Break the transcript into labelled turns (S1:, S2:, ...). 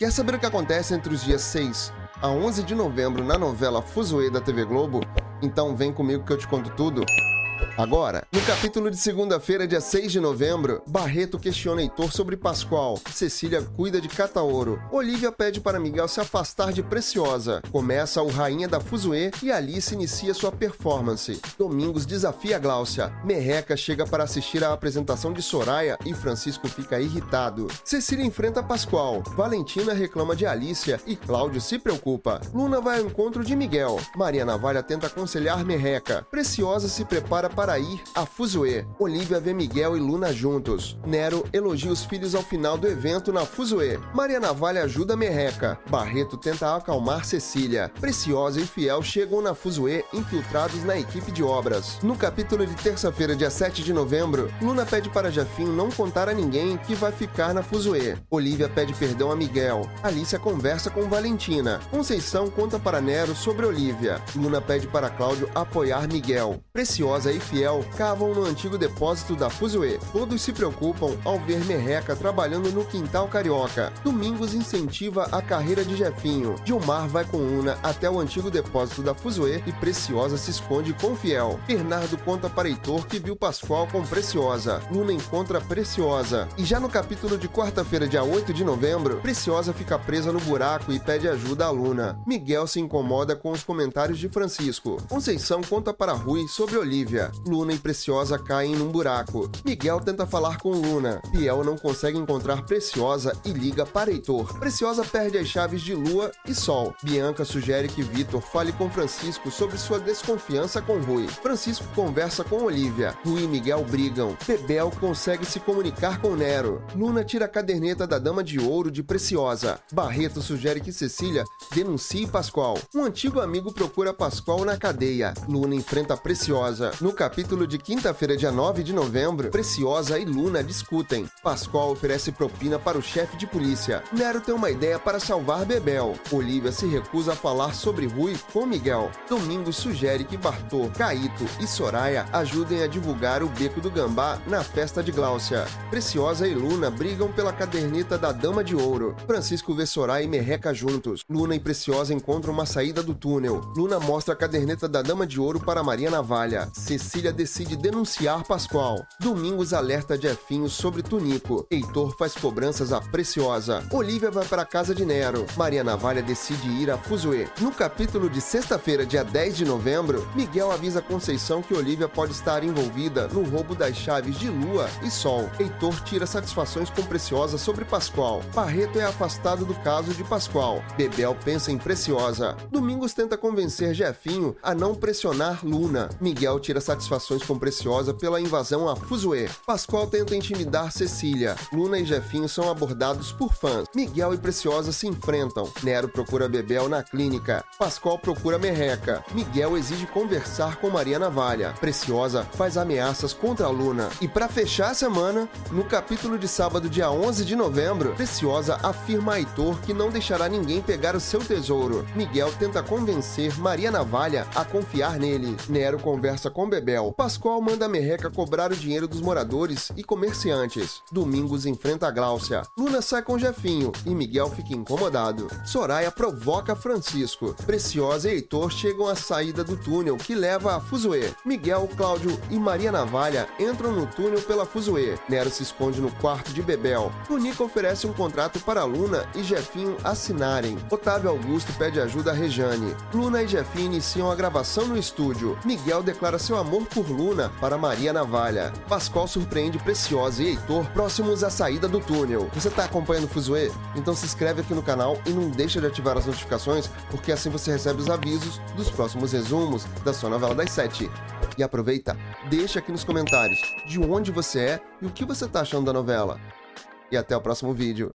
S1: Quer saber o que acontece entre os dias 6 a 11 de novembro na novela Fuzuê da TV Globo? Então vem comigo que eu te conto tudo. Agora, no capítulo de segunda-feira, dia 6 de novembro, Barreto questiona Heitor sobre Pascoal, Cecília cuida de Cataoro, Olivia pede para Miguel se afastar de Preciosa, começa o Rainha da Fuzuê e Alice inicia sua performance. Domingos desafia Gláucia, Merreca chega para assistir à apresentação de Soraya e Francisco fica irritado. Cecília enfrenta Pascoal, Valentina reclama de Alicia e Cláudio se preocupa. Luna vai ao encontro de Miguel, Maria Navalha tenta aconselhar Merreca, Preciosa se prepara para ir a Fuzue. Olivia vê Miguel e Luna juntos. Nero elogia os filhos ao final do evento na Fuzue. Maria Navalha ajuda Merreca. Barreto tenta acalmar Cecília. Preciosa e Fiel chegam na Fuzue infiltrados na equipe de obras. No capítulo de terça-feira, dia 7 de novembro, Luna pede para Jafinho não contar a ninguém que vai ficar na Fuzue. Olivia pede perdão a Miguel. Alicia conversa com Valentina. Conceição conta para Nero sobre Olivia. Luna pede para Cláudio apoiar Miguel. Preciosa e Fiel cavam no antigo depósito da Fuzue. Todos se preocupam ao ver Merreca trabalhando no quintal carioca. Domingos incentiva a carreira de Jefinho. Gilmar vai com Una até o antigo depósito da Fuzue e Preciosa se esconde com Fiel. Bernardo conta para Heitor que viu Pascoal com Preciosa. Luna encontra Preciosa. E já no capítulo de quarta-feira, dia 8 de novembro, Preciosa fica presa no buraco e pede ajuda a Luna. Miguel se incomoda com os comentários de Francisco. Conceição conta para Rui sobre Olivia. Luna e Preciosa caem num buraco. Miguel tenta falar com Luna. Piel não consegue encontrar Preciosa e liga para Heitor. Preciosa perde as chaves de Lua e Sol. Bianca sugere que Vitor fale com Francisco sobre sua desconfiança com Rui. Francisco conversa com Olivia. Rui e Miguel brigam. Bebel consegue se comunicar com Nero. Luna tira a caderneta da Dama de Ouro de Preciosa. Barreto sugere que Cecília denuncie Pascoal. Um antigo amigo procura Pascoal na cadeia. Luna enfrenta Preciosa. No capítulo de quinta-feira, dia 9 de novembro, Preciosa e Luna discutem. Pascoal oferece propina para o chefe de polícia. Nero tem uma ideia para salvar Bebel. Olivia se recusa a falar sobre Rui com Miguel. Domingos sugere que Bartô, Caíto e Soraya ajudem a divulgar o Beco do Gambá na festa de Gláucia. Preciosa e Luna brigam pela caderneta da Dama de Ouro. Francisco vê Soraya e Merreca juntos. Luna e Preciosa encontram uma saída do túnel. Luna mostra a caderneta da Dama de Ouro para Maria Navalha. Cecília decide denunciar Pascoal. Domingos alerta Jefinho sobre Tunico. Heitor faz cobranças a Preciosa. Olivia vai para a casa de Nero. Maria Navalha decide ir a Fuzue. No capítulo de sexta-feira, dia 10 de novembro, Miguel avisa Conceição que Olivia pode estar envolvida no roubo das chaves de Lua e Sol. Heitor tira satisfações com Preciosa sobre Pascoal. Barreto é afastado do caso de Pascoal. Bebel pensa em Preciosa. Domingos tenta convencer Jefinho a não pressionar Luna. Miguel tira satisfações com Preciosa pela invasão a Fuzue. Pascoal tenta intimidar Cecília. Luna e Jefinho são abordados por fãs. Miguel e Preciosa se enfrentam. Nero procura Bebel na clínica. Pascoal procura Merreca. Miguel exige conversar com Maria Navalha. Preciosa faz ameaças contra Luna. E para fechar a semana, no capítulo de sábado, dia 11 de novembro, Preciosa afirma a Heitor que não deixará ninguém pegar o seu tesouro. Miguel tenta convencer Maria Navalha a confiar nele. Nero conversa com Bebel. Pascoal manda Merreca cobrar o dinheiro dos moradores e comerciantes. Domingos enfrenta a Gláucia. Luna sai com Jefinho e Miguel fica incomodado. Soraya provoca Francisco. Preciosa e Heitor chegam à saída do túnel que leva a Fuzue. Miguel, Cláudio e Maria Navalha entram no túnel pela Fuzue. Nero se esconde no quarto de Bebel. Tunico oferece um contrato para Luna e Jefinho assinarem. Otávio Augusto pede ajuda a Rejane. Luna e Jefinho iniciam a gravação no estúdio. Miguel declara seu amor por Luna para Maria Navalha. Pascoal surpreende Preciosa e Heitor próximos à saída do túnel. Você está acompanhando o Fuzue? Então se inscreve aqui no canal e não deixa de ativar as notificações, porque assim você recebe os avisos dos próximos resumos da sua novela das sete. E aproveita, deixa aqui nos comentários de onde você é e o que você está achando da novela. E até o próximo vídeo.